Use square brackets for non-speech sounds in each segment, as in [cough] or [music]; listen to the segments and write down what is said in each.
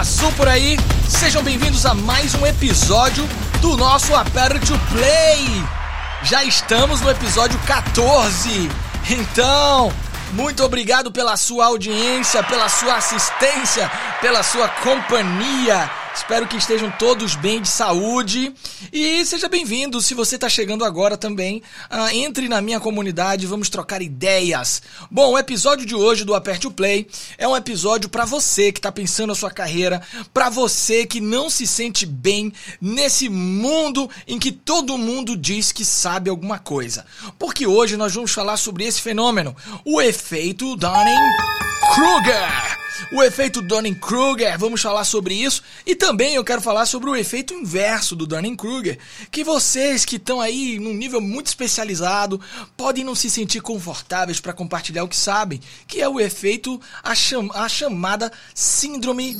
passou por aí? Sejam bem-vindos a mais um episódio do nosso Aperte Play. Já estamos no episódio 14. Então, muito obrigado pela sua audiência, pela sua assistência, pela sua companhia. Espero que estejam todos bem de saúde e seja bem-vindo. Se você está chegando agora também, uh, entre na minha comunidade, vamos trocar ideias. Bom, o episódio de hoje do Aperte o Play é um episódio para você que está pensando a sua carreira, para você que não se sente bem nesse mundo em que todo mundo diz que sabe alguma coisa. Porque hoje nós vamos falar sobre esse fenômeno, o efeito Dunning-Kruger o efeito Dunning-Kruger, vamos falar sobre isso. E também eu quero falar sobre o efeito inverso do Dunning-Kruger, que vocês que estão aí num nível muito especializado podem não se sentir confortáveis para compartilhar o que sabem, que é o efeito, a, cham a chamada síndrome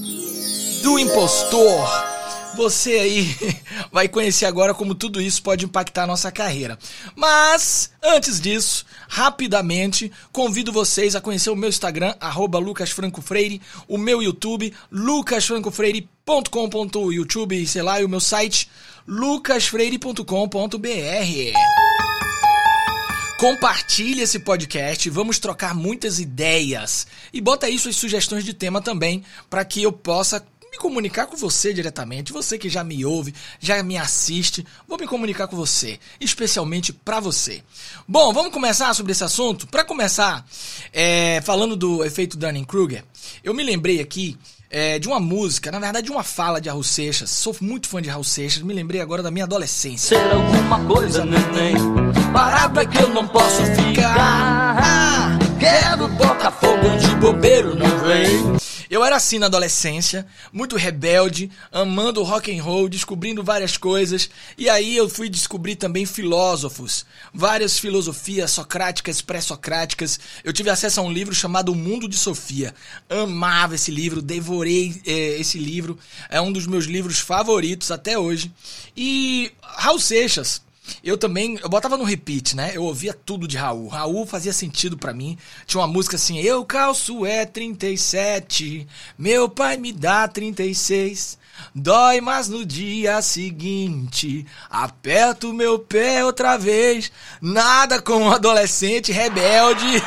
do impostor. Você aí [laughs] vai conhecer agora como tudo isso pode impactar a nossa carreira. Mas, antes disso, rapidamente, convido vocês a conhecer o meu Instagram, lucasfrancofreire, o meu YouTube, lucasfrancofreire.com.youtube, sei lá, e o meu site, lucasfreire.com.br. Compartilhe esse podcast, vamos trocar muitas ideias. E bota aí suas sugestões de tema também, para que eu possa me comunicar com você diretamente, você que já me ouve, já me assiste, vou me comunicar com você, especialmente para você. Bom, vamos começar sobre esse assunto? Para começar, é, falando do efeito Dunning-Kruger, eu me lembrei aqui é, de uma música, na verdade de uma fala de Raul Seixas. Sou muito fã de Raul Seixas, me lembrei agora da minha adolescência. Ser alguma coisa, neném, parado é que eu não posso ficar. Ah, quero botar fogo de bobeiro, não vem. Eu era assim na adolescência, muito rebelde, amando rock and roll, descobrindo várias coisas, e aí eu fui descobrir também filósofos, várias filosofias socráticas, pré-socráticas. Eu tive acesso a um livro chamado O Mundo de Sofia. Amava esse livro, devorei é, esse livro, é um dos meus livros favoritos até hoje. E Raul Seixas, eu também, eu botava no repeat, né? Eu ouvia tudo de Raul. Raul fazia sentido para mim. Tinha uma música assim: Eu calço é 37, meu pai me dá 36. Dói, mas no dia seguinte aperto meu pé outra vez. Nada como um adolescente rebelde,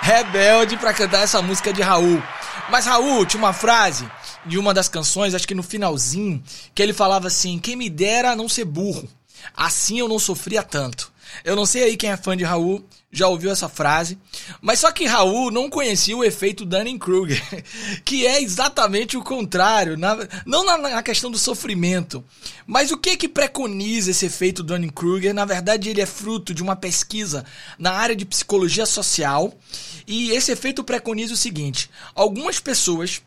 rebelde para cantar essa música de Raul. Mas Raul tinha uma frase de uma das canções, acho que no finalzinho, que ele falava assim: Quem me dera não ser burro. Assim eu não sofria tanto. Eu não sei aí quem é fã de Raul já ouviu essa frase, mas só que Raul não conhecia o efeito Dunning-Kruger, [laughs] que é exatamente o contrário, na, não na, na, questão do sofrimento, mas o que que preconiza esse efeito Dunning-Kruger? Na verdade, ele é fruto de uma pesquisa na área de psicologia social, e esse efeito preconiza o seguinte: algumas pessoas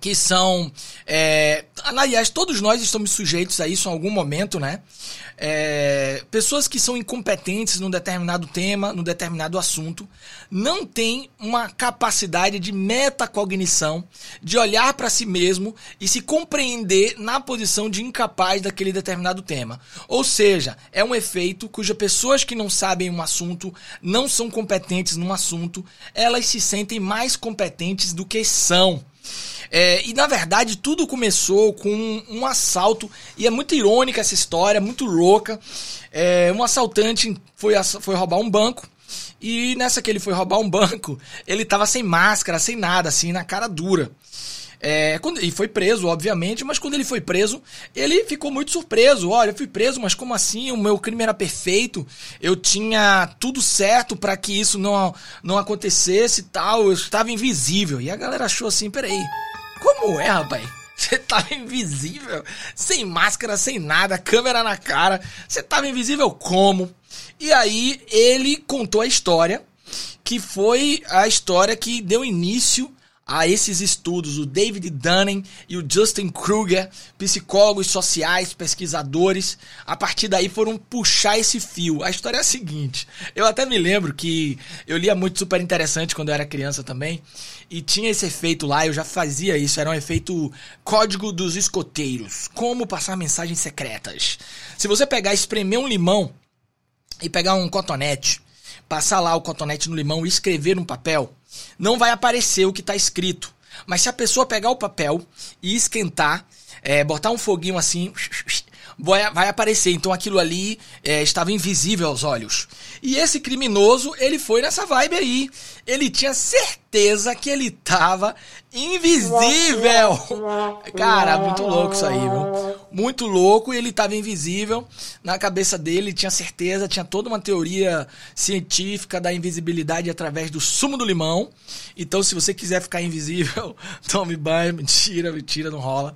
que são. É, aliás, todos nós estamos sujeitos a isso em algum momento, né? É, pessoas que são incompetentes num determinado tema, num determinado assunto, não têm uma capacidade de metacognição, de olhar para si mesmo e se compreender na posição de incapaz daquele determinado tema. Ou seja, é um efeito cuja pessoas que não sabem um assunto, não são competentes num assunto, elas se sentem mais competentes do que são. É, e na verdade tudo começou com um, um, assalto, e é muito irônica essa história, muito louca. É, um assaltante foi, foi roubar um banco. E nessa que ele foi roubar um [laughs] banco, ele tava sem máscara, sem nada, assim, na cara dura. É, quando, e foi preso, obviamente, mas quando ele foi preso, ele ficou muito surpreso. Olha, eu fui preso, mas como assim? O meu crime era perfeito, eu tinha tudo certo para que isso não, não acontecesse e tal, eu estava invisível. E a galera achou assim: peraí, como é, rapaz? Você tava [laughs] invisível, sem máscara, sem nada, câmera na cara. Você tava invisível como? E aí ele contou a história, que foi a história que deu início a esses estudos, o David Dunning e o Justin Kruger, psicólogos sociais, pesquisadores, a partir daí foram puxar esse fio. A história é a seguinte: eu até me lembro que eu lia muito super interessante quando eu era criança também, e tinha esse efeito lá, eu já fazia isso, era um efeito código dos escoteiros, como passar mensagens secretas. Se você pegar, espremer um limão e pegar um cotonete, passar lá o cotonete no limão e escrever no papel, não vai aparecer o que está escrito. Mas se a pessoa pegar o papel e esquentar, é, botar um foguinho assim, vai, aparecer. Então aquilo ali é, estava invisível aos olhos. E esse criminoso, ele foi nessa vibe aí. Ele tinha certeza que ele tava invisível. Cara, muito louco isso aí, viu? Muito louco e ele tava invisível. Na cabeça dele, tinha certeza, tinha toda uma teoria científica da invisibilidade através do sumo do limão. Então, se você quiser ficar invisível, [laughs] tome banho. [laughs] Mentira, mentira, não rola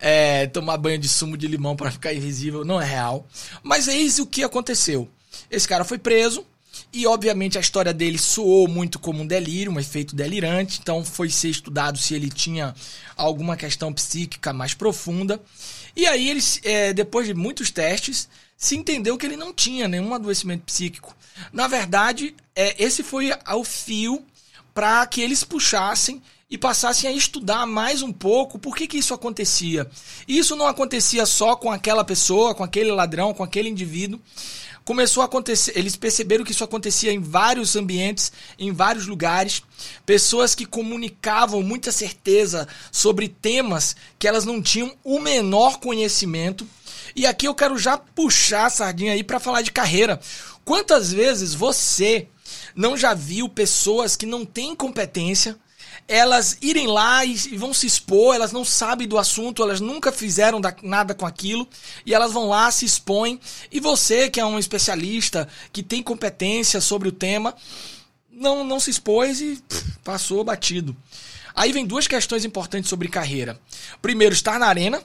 é, tomar banho de sumo de limão para ficar invisível, não é real. Mas eis o que aconteceu. Esse cara foi preso e, obviamente, a história dele soou muito como um delírio, um efeito delirante. Então, foi ser estudado se ele tinha alguma questão psíquica mais profunda. E aí, eles, é, depois de muitos testes, se entendeu que ele não tinha nenhum adoecimento psíquico. Na verdade, é, esse foi o fio para que eles puxassem e passassem a estudar mais um pouco por que, que isso acontecia. E isso não acontecia só com aquela pessoa, com aquele ladrão, com aquele indivíduo. Começou a acontecer, eles perceberam que isso acontecia em vários ambientes, em vários lugares. Pessoas que comunicavam muita certeza sobre temas que elas não tinham o menor conhecimento. E aqui eu quero já puxar a sardinha aí para falar de carreira. Quantas vezes você não já viu pessoas que não têm competência, elas irem lá e, vão se expor, elas não sabem do assunto, elas nunca fizeram nada com aquilo, e elas vão lá, se expõem, e você, que é um especialista, que tem competência sobre o tema, não, não se expôs e pff, passou batido. Aí vem duas questões importantes sobre carreira. Primeiro, estar na arena.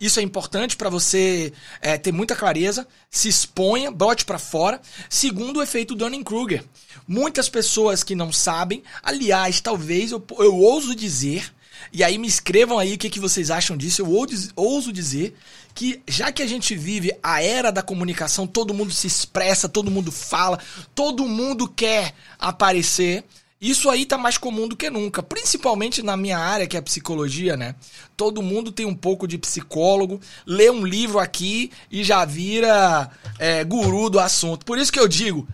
Isso é importante para você é, ter muita clareza, se exponha, bote para fora. Segundo, o efeito Dunning-Kruger. Muitas pessoas que não sabem, aliás, talvez eu, eu ouso dizer, e aí me escrevam aí o que, que vocês acham disso, eu ouso dizer que já que a gente vive a era da comunicação, todo mundo se expressa, todo mundo fala, todo mundo quer aparecer. Isso aí tá mais comum do que nunca, principalmente na minha área, que é a psicologia, né? Todo mundo tem um pouco de psicólogo, lê um livro aqui e já vira é, guru do assunto. Por isso que eu digo,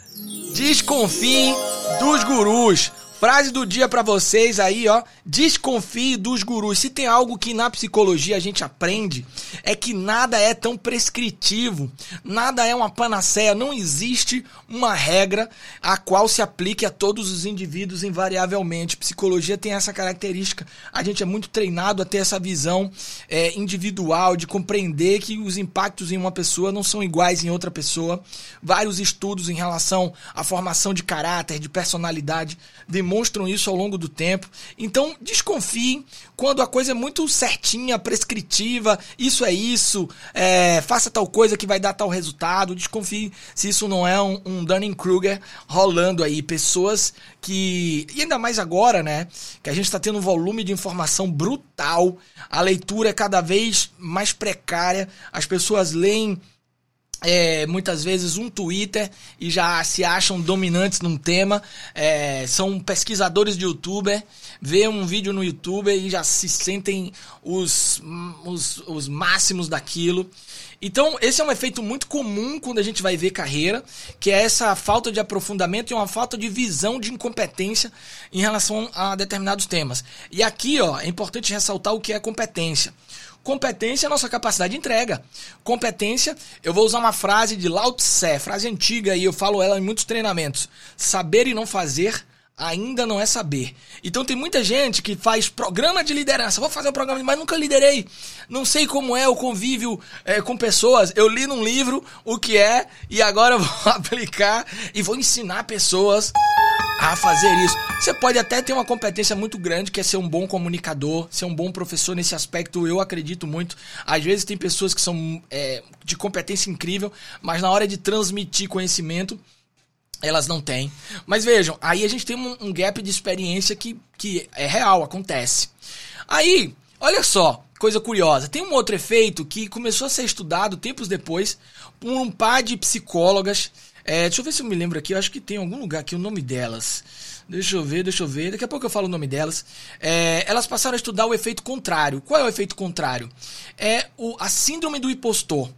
desconfiem dos gurus. Frase do dia para vocês aí, ó. Desconfie dos gurus. Se tem algo que na psicologia a gente aprende, é que nada é tão prescritivo, nada é uma panaceia, não existe uma regra a qual se aplique a todos os indivíduos invariavelmente. Psicologia tem essa característica. A gente é muito treinado a ter essa visão é, individual, de compreender que os impactos em uma pessoa não são iguais em outra pessoa. Vários estudos em relação à formação de caráter, de personalidade, demonstram isso ao longo do tempo. Então, desconfiem quando a coisa é muito certinha, prescritiva, isso é isso, é, faça tal coisa que vai dar tal resultado. Desconfie se isso não é um, um Dunning-Kruger rolando aí. Pessoas que. E ainda mais agora, né? Que a gente está tendo um volume de informação brutal, a leitura é cada vez mais precária, as pessoas leem é, muitas vezes um Twitter e já se acham dominantes num tema. É, são pesquisadores de youtuber, vê um vídeo no YouTube e já se sentem os, os, os máximos daquilo. Então, esse é um efeito muito comum quando a gente vai ver carreira, que é essa falta de aprofundamento e uma falta de visão de incompetência em relação a determinados temas. E aqui, ó, é importante ressaltar o que é competência. Competência é a nossa capacidade de entrega. Competência, eu vou usar uma frase de Lao Tse, frase antiga e eu falo ela em muitos treinamentos. Saber e não fazer ainda não é saber. Então tem muita gente que faz programa de liderança. Vou fazer um programa, mas nunca liderei. Não sei como é o convívio é, com pessoas. Eu li num livro o que é e agora vou [laughs] aplicar e vou ensinar pessoas a fazer isso. Você pode até ter uma competência muito grande, que é ser um bom comunicador, ser um bom professor nesse aspecto, eu acredito muito. Às vezes tem pessoas que são é, de competência incrível, mas na hora de transmitir conhecimento, elas não têm. Mas vejam, aí a gente tem um, um gap de experiência que, que é real, acontece. Aí, olha só, coisa curiosa. Tem um outro efeito que começou a ser estudado tempos depois por um par de psicólogas é, deixa eu ver se eu me lembro aqui. Eu acho que tem algum lugar aqui o nome delas. Deixa eu ver, deixa eu ver. Daqui a pouco eu falo o nome delas. É, elas passaram a estudar o efeito contrário. Qual é o efeito contrário? É o, a síndrome do impostor.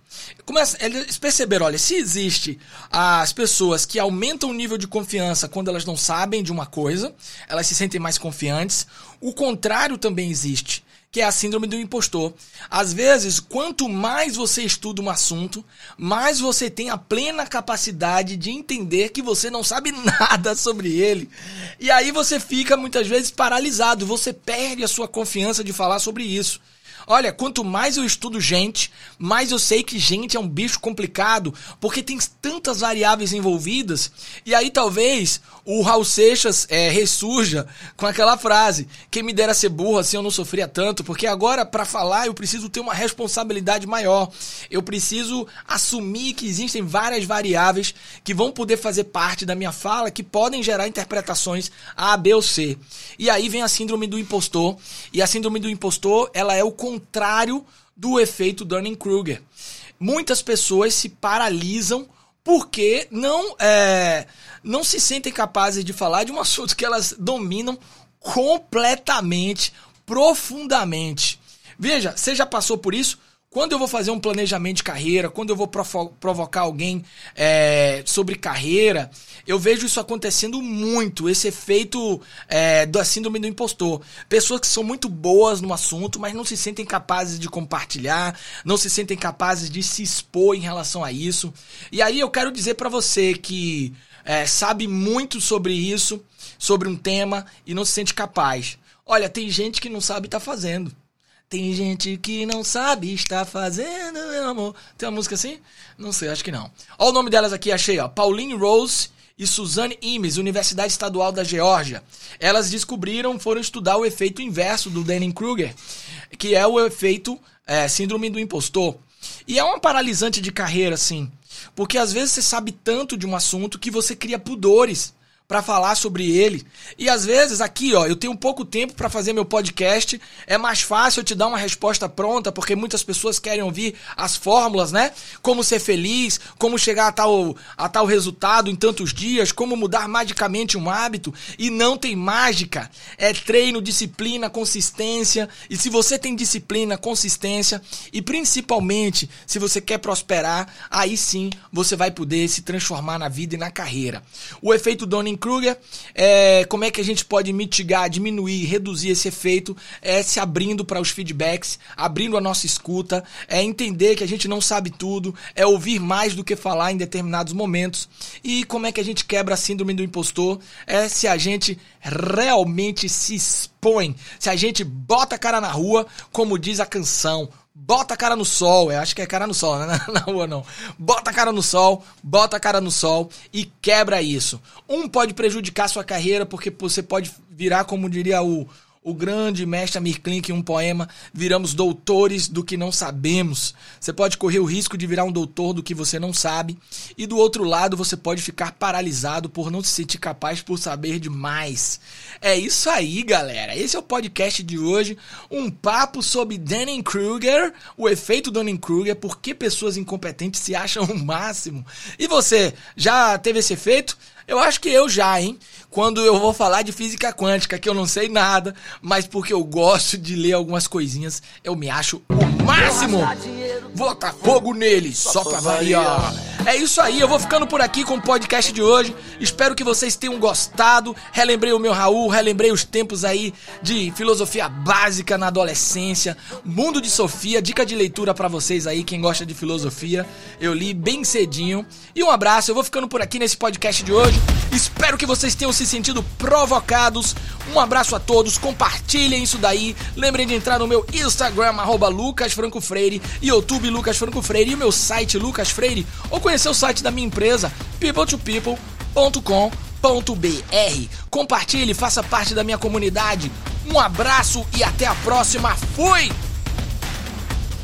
Começa, eles perceberam, olha, se existe as pessoas que aumentam o nível de confiança quando elas não sabem de uma coisa, elas se sentem mais confiantes. O contrário também existe, que é a síndrome do impostor. Às vezes, quanto mais você estuda um assunto, mais você tem a plena capacidade de entender que você não sabe [laughs] nada sobre ele. E aí você fica muitas vezes paralisado, você perde a sua confiança de falar sobre isso. Olha, quanto mais eu estudo gente, mais eu sei que gente é um bicho complicado, porque tem tantas variáveis envolvidas. E aí talvez o Raul Seixas é, ressurja com aquela frase: quem me dera ser burro assim eu não sofria tanto, porque agora para falar eu preciso ter uma responsabilidade maior. Eu preciso assumir que existem várias variáveis que vão poder fazer parte da minha fala, que podem gerar interpretações A, B ou C. E aí vem a síndrome do impostor. E a síndrome do impostor, ela é o contrário do efeito Dunning-Kruger. Muitas pessoas se paralisam porque não, é, não se sentem capazes de falar de um [laughs] assunto que elas dominam completamente, profundamente. Veja, você já passou por isso? Quando eu vou fazer um planejamento de carreira, quando eu vou provocar alguém é, sobre carreira, eu vejo isso acontecendo muito, esse efeito é, da síndrome do impostor. Pessoas que são muito boas no assunto, mas não se sentem capazes de compartilhar, não se sentem capazes de se expor em relação a isso. E aí eu quero dizer para você que é, sabe muito sobre isso, sobre um tema, e não se sente capaz. Olha, tem gente que não sabe estar tá fazendo. Tem gente que não sabe está fazendo, meu amor. Tem uma música assim? Não sei, acho que não. Olha o nome delas aqui, achei, ó. Pauline Rose e Suzanne Imes, Universidade Estadual da Geórgia. Elas descobriram, foram estudar o efeito inverso do Dunning-Kruger, que é o efeito é, síndrome do impostor. E é uma paralisante de carreira, assim. Porque às vezes você sabe tanto de um assunto que você cria pudores para falar sobre ele. E às vezes aqui, ó, eu tenho pouco tempo para fazer meu podcast, é mais fácil eu te dar uma resposta pronta, porque muitas pessoas querem ouvir as fórmulas, né? Como ser feliz, como chegar a tal a tal resultado em tantos dias, como mudar magicamente um hábito, e não tem mágica. É treino, disciplina, consistência. E se você tem disciplina, consistência e principalmente se você quer prosperar, aí sim você vai poder se transformar na vida e na carreira. O efeito Donning Dunning-Kruger, é, como é que a gente pode mitigar, diminuir, reduzir esse efeito, é se abrindo para os feedbacks, abrindo a nossa escuta, é entender que a gente não sabe tudo, é ouvir mais do que falar em determinados momentos. E como é que a gente quebra a síndrome do impostor? É se a gente realmente se expõe, se a gente bota a cara na rua, como diz a canção, bota a cara no sol, eu acho que é cara no sol, né? [laughs] Na rua não. Bota a cara no sol, bota a cara no sol e quebra isso. Um pode prejudicar sua carreira porque você pode virar, como diria o, o grande mestre Amir Klink em um poema, viramos doutores do que não sabemos. Você pode correr o risco de virar um doutor do que você não sabe, e do outro lado você pode ficar paralisado por não se sentir capaz por saber demais. É isso aí, galera. Esse é o podcast de hoje, um papo sobre Dunning-Kruger, o efeito Dunning-Kruger, por que pessoas incompetentes se acham o máximo. E você, já teve esse efeito? Eu acho que eu já, hein? Quando eu vou falar de física quântica, que eu não sei nada, mas porque eu gosto de ler algumas coisinhas, eu me acho o máximo. Bota fogo nele, só pra variar. É isso aí, eu vou ficando por aqui com o podcast de hoje. Espero que vocês tenham gostado. Relembrei o meu Raul, relembrei os tempos aí de filosofia básica na adolescência, Mundo de Sofia, dica de leitura para vocês aí, quem gosta de filosofia. Eu li bem cedinho. E um abraço, eu vou ficando por aqui nesse podcast de hoje. Espero que vocês tenham se sentido provocados. Um abraço a todos, compartilhem isso daí. Lembrem de entrar no meu Instagram, arroba Lucas Franco Freire, YouTube Lucas Franco Freire e o meu site Lucas Freire, ou conhecer o site da minha empresa, peopletopeople.com.br. Compartilhe, faça parte da minha comunidade. Um abraço e até a próxima. Fui!